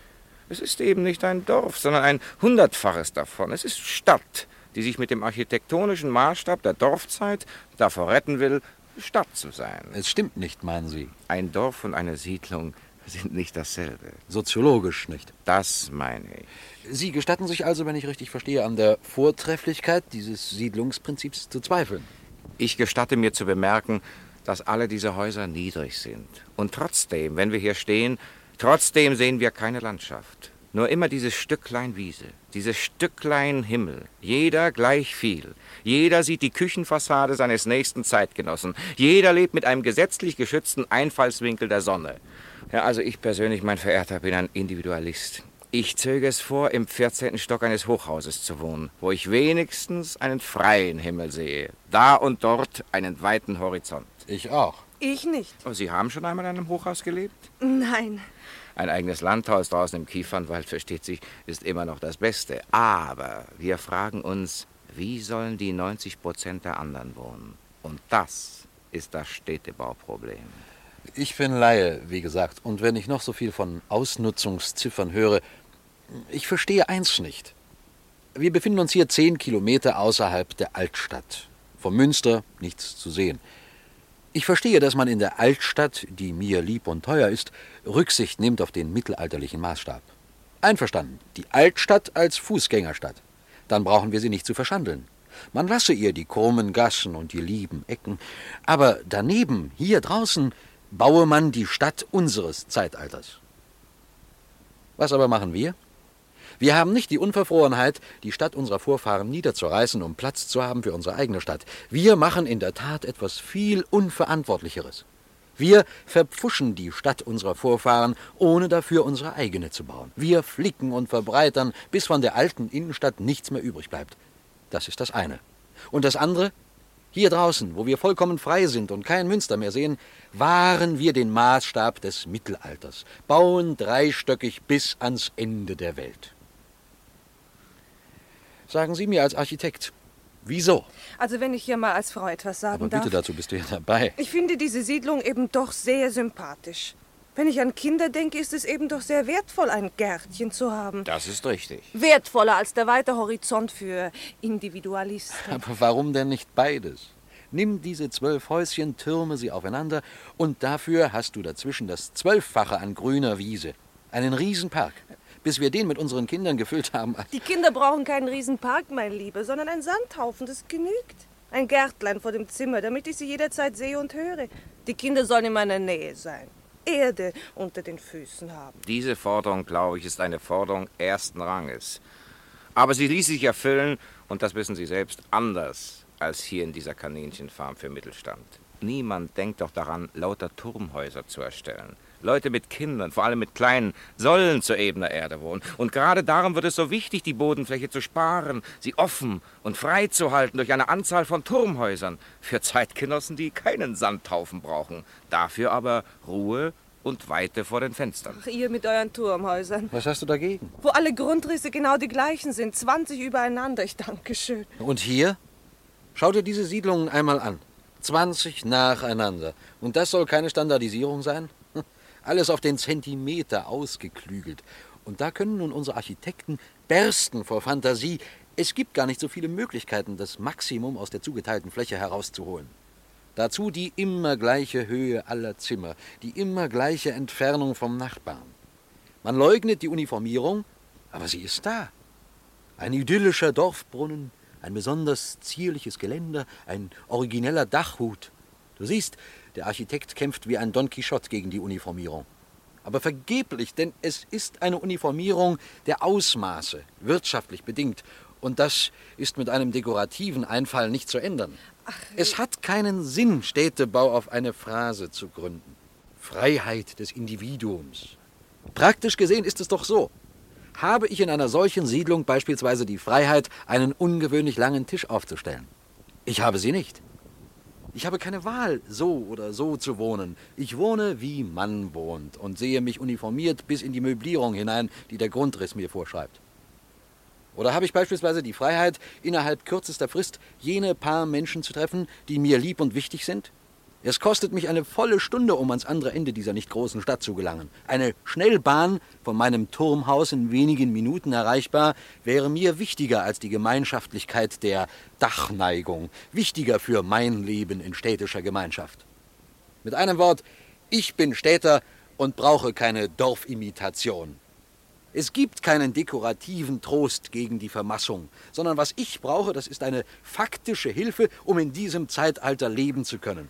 Es ist eben nicht ein Dorf, sondern ein Hundertfaches davon. Es ist Stadt, die sich mit dem architektonischen Maßstab der Dorfzeit davor retten will, Stadt zu sein. Es stimmt nicht, meinen Sie? Ein Dorf und eine Siedlung sind nicht dasselbe. Soziologisch nicht. Das meine ich. Sie gestatten sich also, wenn ich richtig verstehe, an der Vortrefflichkeit dieses Siedlungsprinzips zu zweifeln. Ich gestatte mir zu bemerken, dass alle diese Häuser niedrig sind. Und trotzdem, wenn wir hier stehen, trotzdem sehen wir keine Landschaft. Nur immer dieses Stücklein Wiese, dieses Stücklein Himmel. Jeder gleich viel. Jeder sieht die Küchenfassade seines nächsten Zeitgenossen. Jeder lebt mit einem gesetzlich geschützten Einfallswinkel der Sonne. Ja, also ich persönlich, mein Verehrter, bin ein Individualist. Ich zöge es vor, im 14. Stock eines Hochhauses zu wohnen, wo ich wenigstens einen freien Himmel sehe. Da und dort einen weiten Horizont. Ich auch. Ich nicht. Oh, Sie haben schon einmal in einem Hochhaus gelebt? Nein. Ein eigenes Landhaus draußen im Kiefernwald, versteht sich, ist immer noch das Beste. Aber wir fragen uns, wie sollen die 90 Prozent der anderen wohnen? Und das ist das Städtebauproblem. Ich bin Laie, wie gesagt, und wenn ich noch so viel von Ausnutzungsziffern höre, ich verstehe eins nicht. Wir befinden uns hier zehn Kilometer außerhalb der Altstadt. Vom Münster nichts zu sehen. Ich verstehe, dass man in der Altstadt, die mir lieb und teuer ist, Rücksicht nimmt auf den mittelalterlichen Maßstab. Einverstanden, die Altstadt als Fußgängerstadt. Dann brauchen wir sie nicht zu verschandeln. Man lasse ihr die krummen Gassen und die lieben Ecken. Aber daneben, hier draußen, baue man die Stadt unseres Zeitalters. Was aber machen wir? Wir haben nicht die Unverfrorenheit, die Stadt unserer Vorfahren niederzureißen, um Platz zu haben für unsere eigene Stadt. Wir machen in der Tat etwas viel Unverantwortlicheres. Wir verpfuschen die Stadt unserer Vorfahren, ohne dafür unsere eigene zu bauen. Wir flicken und verbreitern, bis von der alten Innenstadt nichts mehr übrig bleibt. Das ist das eine. Und das andere? Hier draußen, wo wir vollkommen frei sind und kein Münster mehr sehen, wahren wir den Maßstab des Mittelalters, bauen dreistöckig bis ans Ende der Welt. Sagen Sie mir als Architekt, wieso? Also wenn ich hier mal als Frau etwas sagen Aber bitte, darf. dazu bist du ja dabei. Ich finde diese Siedlung eben doch sehr sympathisch. Wenn ich an Kinder denke, ist es eben doch sehr wertvoll, ein Gärtchen zu haben. Das ist richtig. Wertvoller als der weite Horizont für Individualisten. Aber warum denn nicht beides? Nimm diese zwölf Häuschen, türme sie aufeinander und dafür hast du dazwischen das Zwölffache an grüner Wiese. Einen Riesenpark. Bis wir den mit unseren Kindern gefüllt haben. Die Kinder brauchen keinen Riesenpark, mein Lieber, sondern einen Sandhaufen, das genügt. Ein Gärtlein vor dem Zimmer, damit ich sie jederzeit sehe und höre. Die Kinder sollen in meiner Nähe sein. Erde unter den Füßen haben. Diese Forderung, glaube ich, ist eine Forderung ersten Ranges. Aber sie ließ sich erfüllen, und das wissen Sie selbst, anders als hier in dieser Kaninchenfarm für Mittelstand. Niemand denkt doch daran, lauter Turmhäuser zu erstellen. Leute mit Kindern, vor allem mit Kleinen, sollen zur ebener Erde wohnen. Und gerade darum wird es so wichtig, die Bodenfläche zu sparen, sie offen und frei zu halten durch eine Anzahl von Turmhäusern. Für Zeitgenossen, die keinen Sandhaufen brauchen. Dafür aber Ruhe und Weite vor den Fenstern. Ach, ihr mit euren Turmhäusern. Was hast du dagegen? Wo alle Grundrisse genau die gleichen sind. 20 übereinander. Ich danke schön. Und hier? Schau dir diese Siedlungen einmal an. 20 nacheinander. Und das soll keine Standardisierung sein? Alles auf den Zentimeter ausgeklügelt. Und da können nun unsere Architekten bersten vor Fantasie. Es gibt gar nicht so viele Möglichkeiten, das Maximum aus der zugeteilten Fläche herauszuholen. Dazu die immer gleiche Höhe aller Zimmer, die immer gleiche Entfernung vom Nachbarn. Man leugnet die Uniformierung, aber sie ist da. Ein idyllischer Dorfbrunnen, ein besonders zierliches Geländer, ein origineller Dachhut. Du siehst, der Architekt kämpft wie ein Don Quixote gegen die Uniformierung. Aber vergeblich, denn es ist eine Uniformierung der Ausmaße, wirtschaftlich bedingt. Und das ist mit einem dekorativen Einfall nicht zu ändern. Es hat keinen Sinn, Städtebau auf eine Phrase zu gründen. Freiheit des Individuums. Praktisch gesehen ist es doch so. Habe ich in einer solchen Siedlung beispielsweise die Freiheit, einen ungewöhnlich langen Tisch aufzustellen? Ich habe sie nicht. Ich habe keine Wahl, so oder so zu wohnen. Ich wohne, wie man wohnt und sehe mich uniformiert bis in die Möblierung hinein, die der Grundriss mir vorschreibt. Oder habe ich beispielsweise die Freiheit, innerhalb kürzester Frist jene paar Menschen zu treffen, die mir lieb und wichtig sind? Es kostet mich eine volle Stunde, um ans andere Ende dieser nicht großen Stadt zu gelangen. Eine Schnellbahn, von meinem Turmhaus in wenigen Minuten erreichbar, wäre mir wichtiger als die Gemeinschaftlichkeit der Dachneigung, wichtiger für mein Leben in städtischer Gemeinschaft. Mit einem Wort, ich bin Städter und brauche keine Dorfimitation. Es gibt keinen dekorativen Trost gegen die Vermassung, sondern was ich brauche, das ist eine faktische Hilfe, um in diesem Zeitalter leben zu können.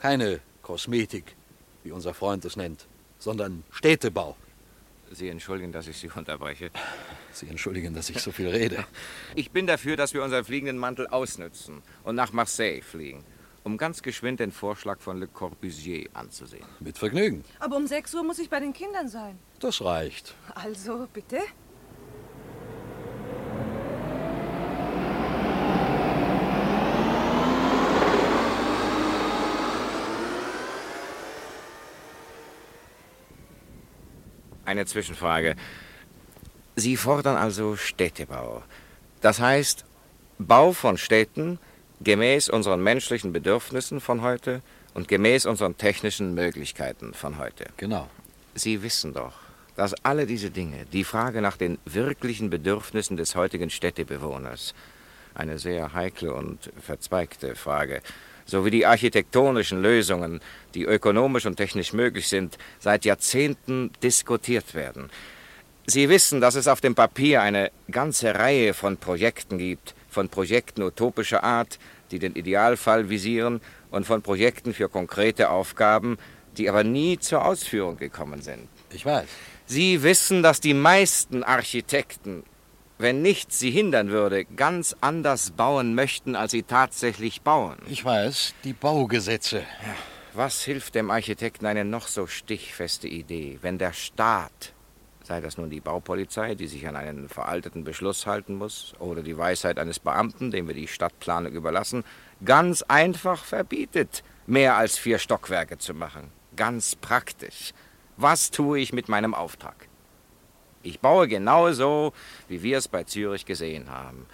Keine Kosmetik, wie unser Freund es nennt, sondern Städtebau. Sie entschuldigen, dass ich Sie unterbreche. Sie entschuldigen, dass ich so viel rede. Ich bin dafür, dass wir unseren fliegenden Mantel ausnützen und nach Marseille fliegen, um ganz geschwind den Vorschlag von Le Corbusier anzusehen. Mit Vergnügen. Aber um 6 Uhr muss ich bei den Kindern sein. Das reicht. Also, bitte? Eine Zwischenfrage. Sie fordern also Städtebau. Das heißt, Bau von Städten gemäß unseren menschlichen Bedürfnissen von heute und gemäß unseren technischen Möglichkeiten von heute. Genau. Sie wissen doch, dass alle diese Dinge, die Frage nach den wirklichen Bedürfnissen des heutigen Städtebewohners, eine sehr heikle und verzweigte Frage, sowie die architektonischen Lösungen, die ökonomisch und technisch möglich sind, seit Jahrzehnten diskutiert werden. Sie wissen, dass es auf dem Papier eine ganze Reihe von Projekten gibt, von Projekten utopischer Art, die den Idealfall visieren, und von Projekten für konkrete Aufgaben, die aber nie zur Ausführung gekommen sind. Ich weiß. Sie wissen, dass die meisten Architekten wenn nichts sie hindern würde, ganz anders bauen möchten, als sie tatsächlich bauen. Ich weiß, die Baugesetze. Was hilft dem Architekten eine noch so stichfeste Idee, wenn der Staat, sei das nun die Baupolizei, die sich an einen veralteten Beschluss halten muss, oder die Weisheit eines Beamten, dem wir die Stadtplanung überlassen, ganz einfach verbietet, mehr als vier Stockwerke zu machen. Ganz praktisch. Was tue ich mit meinem Auftrag? Ich baue genauso, wie wir es bei Zürich gesehen haben.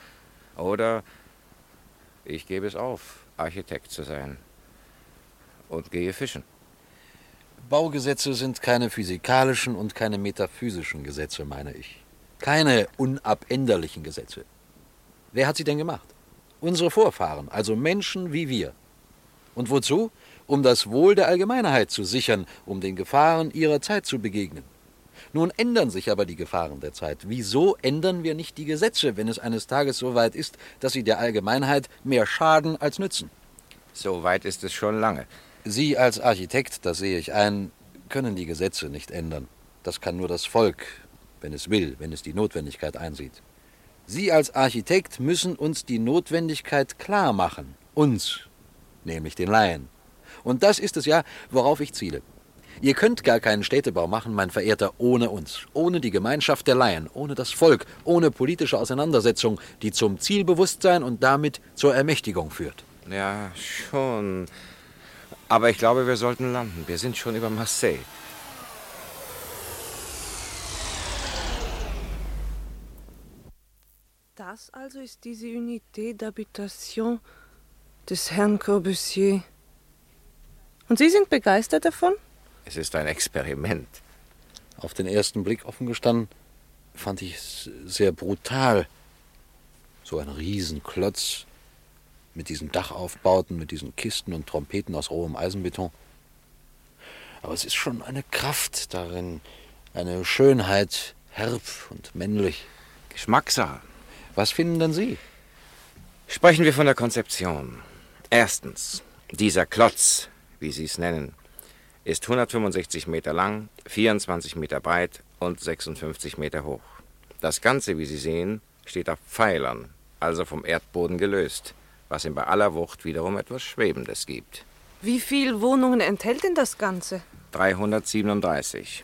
Oder ich gebe es auf, Architekt zu sein und gehe fischen. Baugesetze sind keine physikalischen und keine metaphysischen Gesetze, meine ich. Keine unabänderlichen Gesetze. Wer hat sie denn gemacht? Unsere Vorfahren, also Menschen wie wir. Und wozu? Um das Wohl der Allgemeinheit zu sichern, um den Gefahren ihrer Zeit zu begegnen. Nun ändern sich aber die Gefahren der Zeit. Wieso ändern wir nicht die Gesetze, wenn es eines Tages so weit ist, dass sie der Allgemeinheit mehr schaden als nützen? So weit ist es schon lange. Sie als Architekt, das sehe ich ein, können die Gesetze nicht ändern. Das kann nur das Volk, wenn es will, wenn es die Notwendigkeit einsieht. Sie als Architekt müssen uns die Notwendigkeit klar machen. Uns, nämlich den Laien. Und das ist es ja, worauf ich ziele. Ihr könnt gar keinen Städtebau machen, mein Verehrter, ohne uns, ohne die Gemeinschaft der Laien, ohne das Volk, ohne politische Auseinandersetzung, die zum Zielbewusstsein und damit zur Ermächtigung führt. Ja, schon. Aber ich glaube, wir sollten landen. Wir sind schon über Marseille. Das also ist diese Unité d'Habitation des Herrn Corbusier. Und Sie sind begeistert davon? Es ist ein Experiment. Auf den ersten Blick offen gestanden, fand ich es sehr brutal. So ein Riesenklotz mit diesen Dachaufbauten, mit diesen Kisten und Trompeten aus rohem Eisenbeton. Aber es ist schon eine Kraft darin, eine Schönheit, herb und männlich. Geschmackssache. Was finden denn Sie? Sprechen wir von der Konzeption. Erstens, dieser Klotz, wie Sie es nennen, ist 165 Meter lang, 24 Meter breit und 56 Meter hoch. Das Ganze, wie Sie sehen, steht auf Pfeilern, also vom Erdboden gelöst. was ihm bei aller Wucht wiederum etwas Schwebendes gibt. Wie viele Wohnungen enthält denn das Ganze? 337.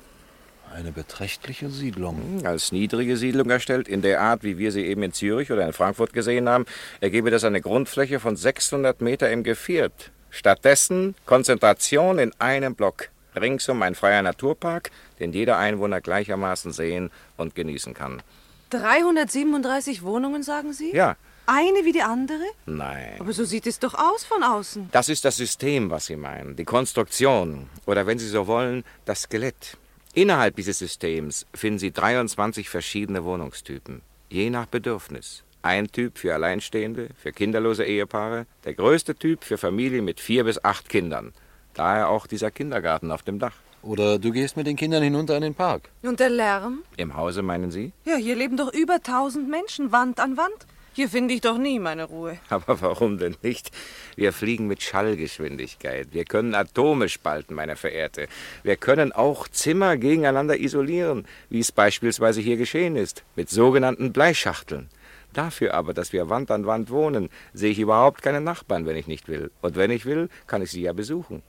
Eine beträchtliche Siedlung. Als niedrige Siedlung erstellt, in der Art, wie wir sie eben in Zürich oder in Frankfurt gesehen haben, ergebe das eine Grundfläche von 600 Meter im Geviert. Stattdessen Konzentration in einem Block. Ringsum ein freier Naturpark, den jeder Einwohner gleichermaßen sehen und genießen kann. 337 Wohnungen, sagen Sie? Ja, Eine wie die andere? nein. Aber so sieht es doch aus von außen. Das ist das System, was Sie meinen, die Konstruktion oder wenn Sie so wollen, das Skelett. Innerhalb dieses Systems finden Sie 23 verschiedene Wohnungstypen, je nach Bedürfnis. Ein Typ für Alleinstehende, für kinderlose Ehepaare, der größte Typ für Familien mit vier bis acht Kindern. Daher auch dieser Kindergarten auf dem Dach. Oder du gehst mit den Kindern hinunter in den Park. Und der Lärm? Im Hause meinen Sie? Ja, hier leben doch über 1000 Menschen, Wand an Wand. Hier finde ich doch nie meine Ruhe. Aber warum denn nicht? Wir fliegen mit Schallgeschwindigkeit. Wir können Atome spalten, meine Verehrte. Wir können auch Zimmer gegeneinander isolieren, wie es beispielsweise hier geschehen ist, mit sogenannten Bleischachteln. Dafür aber, dass wir Wand an Wand wohnen, sehe ich überhaupt keine Nachbarn, wenn ich nicht will. Und wenn ich will, kann ich sie ja besuchen.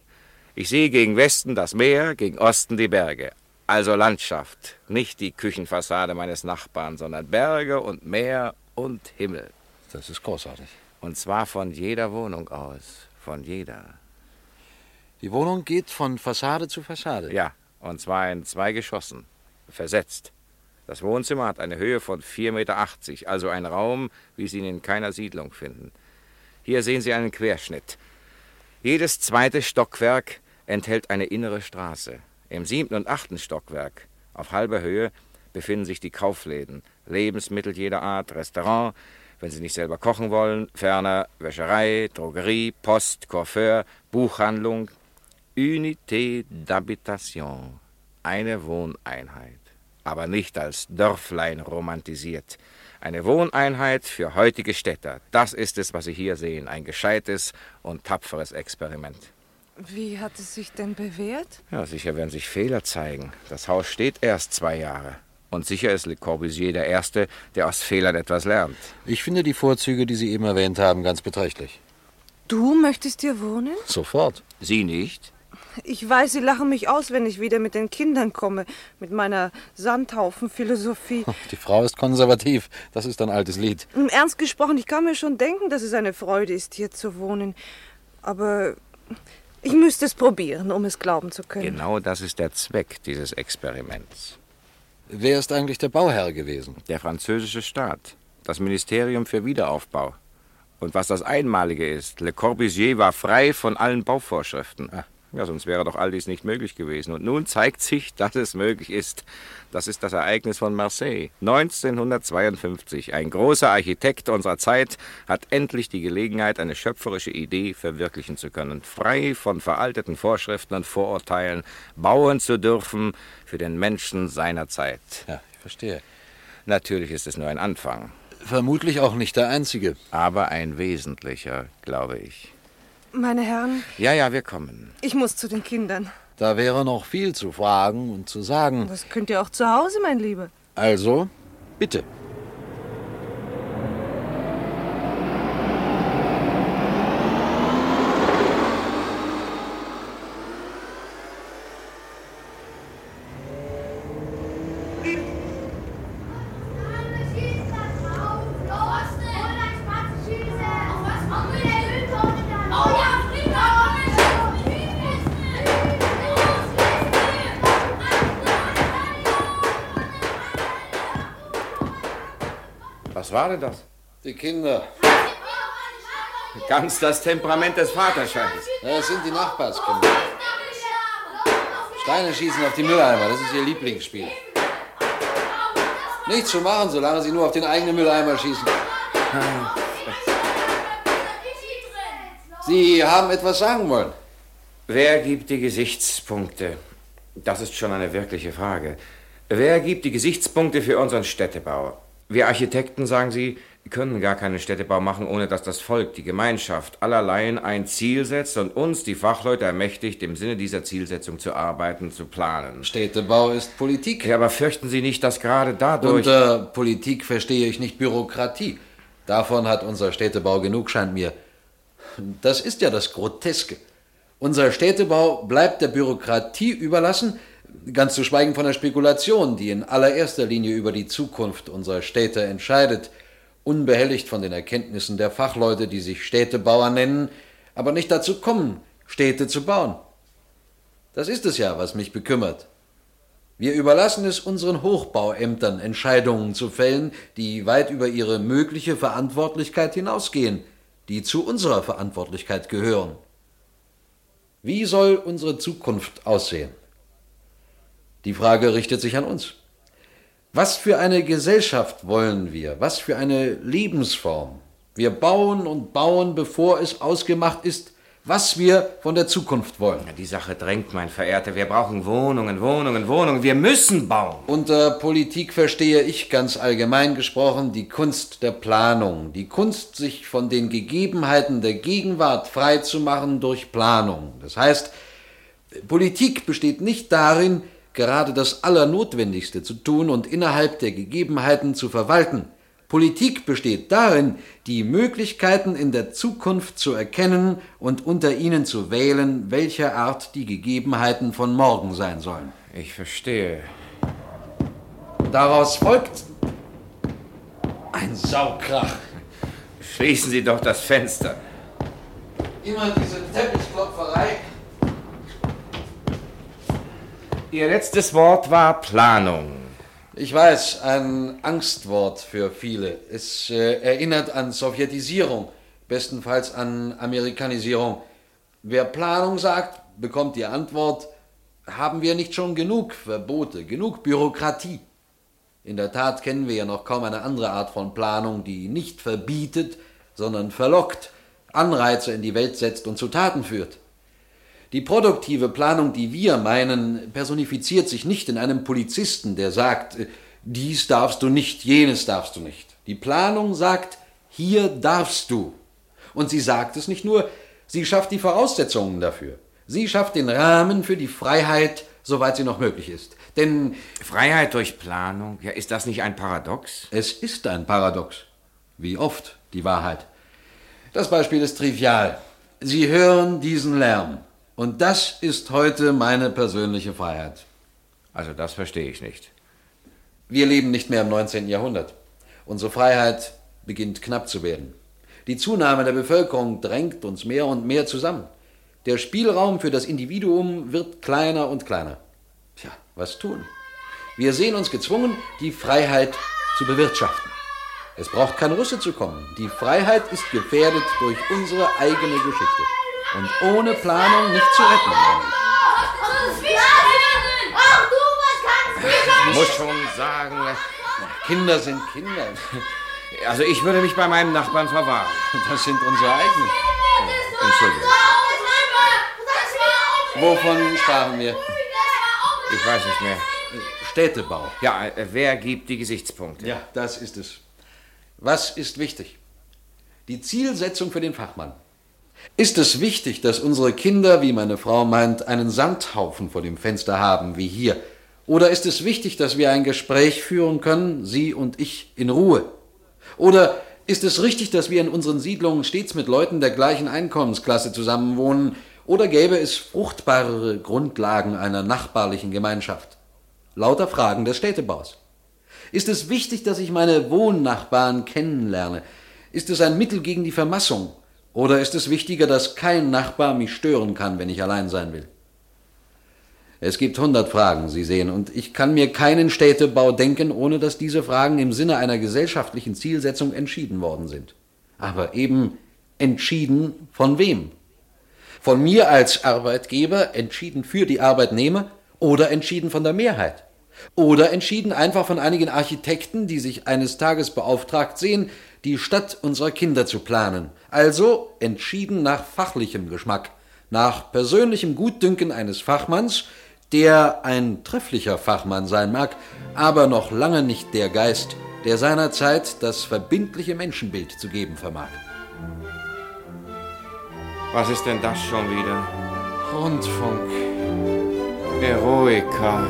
Ich sehe gegen Westen das Meer, gegen Osten die Berge. Also Landschaft, nicht die Küchenfassade meines Nachbarn, sondern Berge und Meer und Himmel. Das ist großartig. Und zwar von jeder Wohnung aus. Von jeder. Die Wohnung geht von Fassade zu Fassade. Ja, und zwar in zwei Geschossen. Versetzt. Das Wohnzimmer hat eine Höhe von 4,80 Meter, also ein Raum, wie Sie ihn in keiner Siedlung finden. Hier sehen Sie einen Querschnitt. Jedes zweite Stockwerk enthält eine innere Straße. Im siebten und achten Stockwerk, auf halber Höhe, befinden sich die Kaufläden, Lebensmittel jeder Art, Restaurant, wenn Sie nicht selber kochen wollen, ferner Wäscherei, Drogerie, Post, Coiffeur, Buchhandlung, Unité d'Habitation, eine Wohneinheit, aber nicht als Dörflein romantisiert. Eine Wohneinheit für heutige Städter. Das ist es, was Sie hier sehen. Ein gescheites und tapferes Experiment. Wie hat es sich denn bewährt? Ja, sicher werden sich Fehler zeigen. Das Haus steht erst zwei Jahre. Und sicher ist Le Corbusier der Erste, der aus Fehlern etwas lernt. Ich finde die Vorzüge, die Sie eben erwähnt haben, ganz beträchtlich. Du möchtest hier wohnen? Sofort. Sie nicht? Ich weiß, Sie lachen mich aus, wenn ich wieder mit den Kindern komme, mit meiner Sandhaufenphilosophie. Die Frau ist konservativ. Das ist ein altes Lied. Im Ernst gesprochen, ich kann mir schon denken, dass es eine Freude ist, hier zu wohnen. Aber ich müsste es probieren, um es glauben zu können. Genau das ist der Zweck dieses Experiments. Wer ist eigentlich der Bauherr gewesen? Der französische Staat, das Ministerium für Wiederaufbau. Und was das Einmalige ist, Le Corbusier war frei von allen Bauvorschriften. Ja, sonst wäre doch all dies nicht möglich gewesen. Und nun zeigt sich, dass es möglich ist. Das ist das Ereignis von Marseille. 1952. Ein großer Architekt unserer Zeit hat endlich die Gelegenheit, eine schöpferische Idee verwirklichen zu können. Frei von veralteten Vorschriften und Vorurteilen bauen zu dürfen für den Menschen seiner Zeit. Ja, ich verstehe. Natürlich ist es nur ein Anfang, Vermutlich auch nicht der einzige. aber ein wesentlicher, glaube ich. Meine Herren, Ja, ja, wir kommen. ich muss zu den Kindern. Da wäre noch viel zu fragen und zu sagen. Das könnt ihr auch zu Hause, mein Lieber. Also, bitte. War denn das? Die Kinder. Ganz das Temperament des Vaters scheint es. Das sind die Nachbarskinder. Steine schießen auf die Mülleimer. Das ist ihr Lieblingsspiel. Nichts zu machen, solange sie nur auf den eigenen Mülleimer schießen. Sie haben etwas sagen wollen. Wer gibt die Gesichtspunkte? Das ist schon eine wirkliche Frage. Wer gibt die Gesichtspunkte für unseren Städtebau? Wir Architekten, sagen Sie, können gar keinen Städtebau machen, ohne dass das Volk, die Gemeinschaft, allerlein ein Ziel setzt und uns, die Fachleute, ermächtigt, im Sinne dieser Zielsetzung zu arbeiten, zu planen. Städtebau ist Politik. Ja, aber fürchten Sie nicht, dass gerade dadurch... Unter Politik verstehe ich nicht Bürokratie. Davon hat unser Städtebau genug, scheint mir. Das ist ja das Groteske. Unser Städtebau bleibt der Bürokratie überlassen, ganz zu schweigen von der Spekulation, die in allererster Linie über die Zukunft unserer Städte entscheidet, unbehelligt von den Erkenntnissen der Fachleute, die sich Städtebauer nennen, aber nicht dazu kommen, Städte zu bauen. Das ist es ja, was mich bekümmert. Wir überlassen es unseren Hochbauämtern, Entscheidungen zu fällen, die weit über ihre mögliche Verantwortlichkeit hinausgehen, die zu unserer Verantwortlichkeit gehören. Wie soll unsere Zukunft aussehen? Die Frage richtet sich an uns. Was für eine Gesellschaft wollen wir? Was für eine Lebensform? Wir bauen und bauen, bevor es ausgemacht ist, was wir von der Zukunft wollen. Ja, die Sache drängt, mein Verehrter. Wir brauchen Wohnungen, Wohnungen, Wohnungen. Wir müssen bauen. Unter Politik verstehe ich ganz allgemein gesprochen die Kunst der Planung. Die Kunst, sich von den Gegebenheiten der Gegenwart frei zu machen durch Planung. Das heißt, Politik besteht nicht darin, gerade das Allernotwendigste zu tun und innerhalb der Gegebenheiten zu verwalten. Politik besteht darin, die Möglichkeiten in der Zukunft zu erkennen und unter ihnen zu wählen, welcher Art die Gegebenheiten von morgen sein sollen. Ich verstehe. Daraus folgt ein Saukrach. Schließen Sie doch das Fenster. Immer diese Teppichklopferei. Ihr letztes Wort war Planung. Ich weiß, ein Angstwort für viele. Es äh, erinnert an Sowjetisierung, bestenfalls an Amerikanisierung. Wer Planung sagt, bekommt die Antwort, haben wir nicht schon genug Verbote, genug Bürokratie? In der Tat kennen wir ja noch kaum eine andere Art von Planung, die nicht verbietet, sondern verlockt, Anreize in die Welt setzt und zu Taten führt. Die produktive Planung, die wir meinen, personifiziert sich nicht in einem Polizisten, der sagt, äh, dies darfst du nicht, jenes darfst du nicht. Die Planung sagt, hier darfst du. Und sie sagt es nicht nur, sie schafft die Voraussetzungen dafür. Sie schafft den Rahmen für die Freiheit, soweit sie noch möglich ist. Denn Freiheit durch Planung, ja, ist das nicht ein Paradox? Es ist ein Paradox. Wie oft die Wahrheit. Das Beispiel ist trivial. Sie hören diesen Lärm. Und das ist heute meine persönliche Freiheit. Also das verstehe ich nicht. Wir leben nicht mehr im 19. Jahrhundert. Unsere Freiheit beginnt knapp zu werden. Die Zunahme der Bevölkerung drängt uns mehr und mehr zusammen. Der Spielraum für das Individuum wird kleiner und kleiner. Tja, was tun? Wir sehen uns gezwungen, die Freiheit zu bewirtschaften. Es braucht kein Russe zu kommen. Die Freiheit ist gefährdet durch unsere eigene Geschichte und ohne Planung nicht zu retten, ich. Muss schon sagen, Kinder sind Kinder. also ich würde mich bei meinem Nachbarn verwahren. Das sind unsere eigenen. Entschuldigung. Wovon sprachen wir? Ich weiß nicht mehr. Städtebau. Ja, wer gibt die Gesichtspunkte? Ja, das ist es. Was ist wichtig? Die Zielsetzung für den Fachmann. Ist es wichtig, dass unsere Kinder, wie meine Frau meint, einen Sandhaufen vor dem Fenster haben, wie hier? Oder ist es wichtig, dass wir ein Gespräch führen können, Sie und ich, in Ruhe? Oder ist es richtig, dass wir in unseren Siedlungen stets mit Leuten der gleichen Einkommensklasse zusammenwohnen? Oder gäbe es fruchtbarere Grundlagen einer nachbarlichen Gemeinschaft? Lauter Fragen des Städtebaus. Ist es wichtig, dass ich meine Wohnnachbarn kennenlerne? Ist es ein Mittel gegen die Vermassung? Oder ist es wichtiger, dass kein Nachbar mich stören kann, wenn ich allein sein will? Es gibt hundert Fragen, Sie sehen, und ich kann mir keinen Städtebau denken, ohne dass diese Fragen im Sinne einer gesellschaftlichen Zielsetzung entschieden worden sind. Aber eben entschieden von wem? Von mir als Arbeitgeber entschieden für die Arbeitnehmer oder entschieden von der Mehrheit? Oder entschieden einfach von einigen Architekten, die sich eines Tages beauftragt sehen, die Stadt unserer Kinder zu planen. Also entschieden nach fachlichem Geschmack, nach persönlichem Gutdünken eines Fachmanns, der ein trefflicher Fachmann sein mag, aber noch lange nicht der Geist, der seinerzeit das verbindliche Menschenbild zu geben vermag. Was ist denn das schon wieder? Rundfunk. Eroica.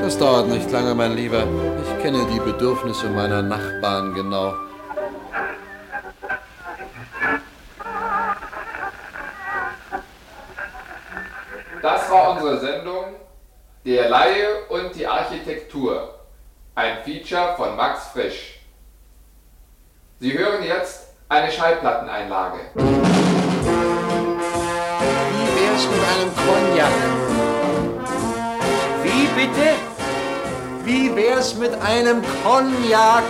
Das dauert nicht lange, mein Lieber. Ich kenne die Bedürfnisse meiner Nachbarn genau. Das war unsere Sendung Der Laie und die Architektur. Ein Feature von Max Frisch. Sie hören jetzt eine Schallplatteneinlage. Wie wär's mit einem Cognac? Wie bitte? Wie wär's mit einem Cognac?